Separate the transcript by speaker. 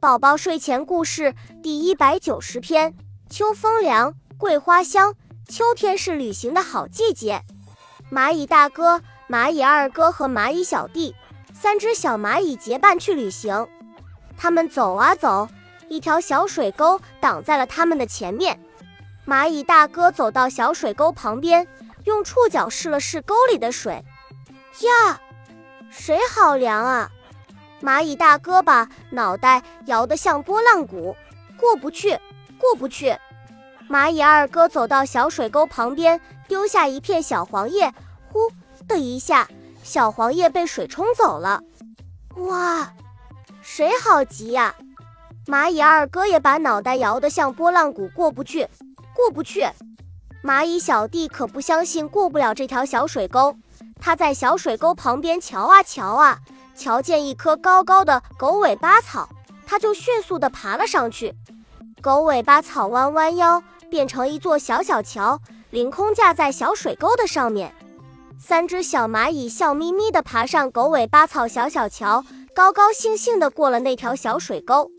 Speaker 1: 宝宝睡前故事第一百九十篇：秋风凉，桂花香。秋天是旅行的好季节。蚂蚁大哥、蚂蚁二哥和蚂蚁小弟三只小蚂蚁结伴去旅行。他们走啊走，一条小水沟挡在了他们的前面。蚂蚁大哥走到小水沟旁边，用触角试了试沟里的水。呀，水好凉啊！蚂蚁大哥把脑袋摇得像拨浪鼓，过不去，过不去。蚂蚁二哥走到小水沟旁边，丢下一片小黄叶，呼的一下，小黄叶被水冲走了。哇，水好急呀！蚂蚁二哥也把脑袋摇得像拨浪鼓，过不去，过不去。蚂蚁小弟可不相信过不了这条小水沟，他在小水沟旁边瞧啊瞧啊。瞧见一棵高高的狗尾巴草，它就迅速地爬了上去。狗尾巴草弯弯腰，变成一座小小桥，凌空架在小水沟的上面。三只小蚂蚁笑眯眯地爬上狗尾巴草小小桥，高高兴兴地过了那条小水沟。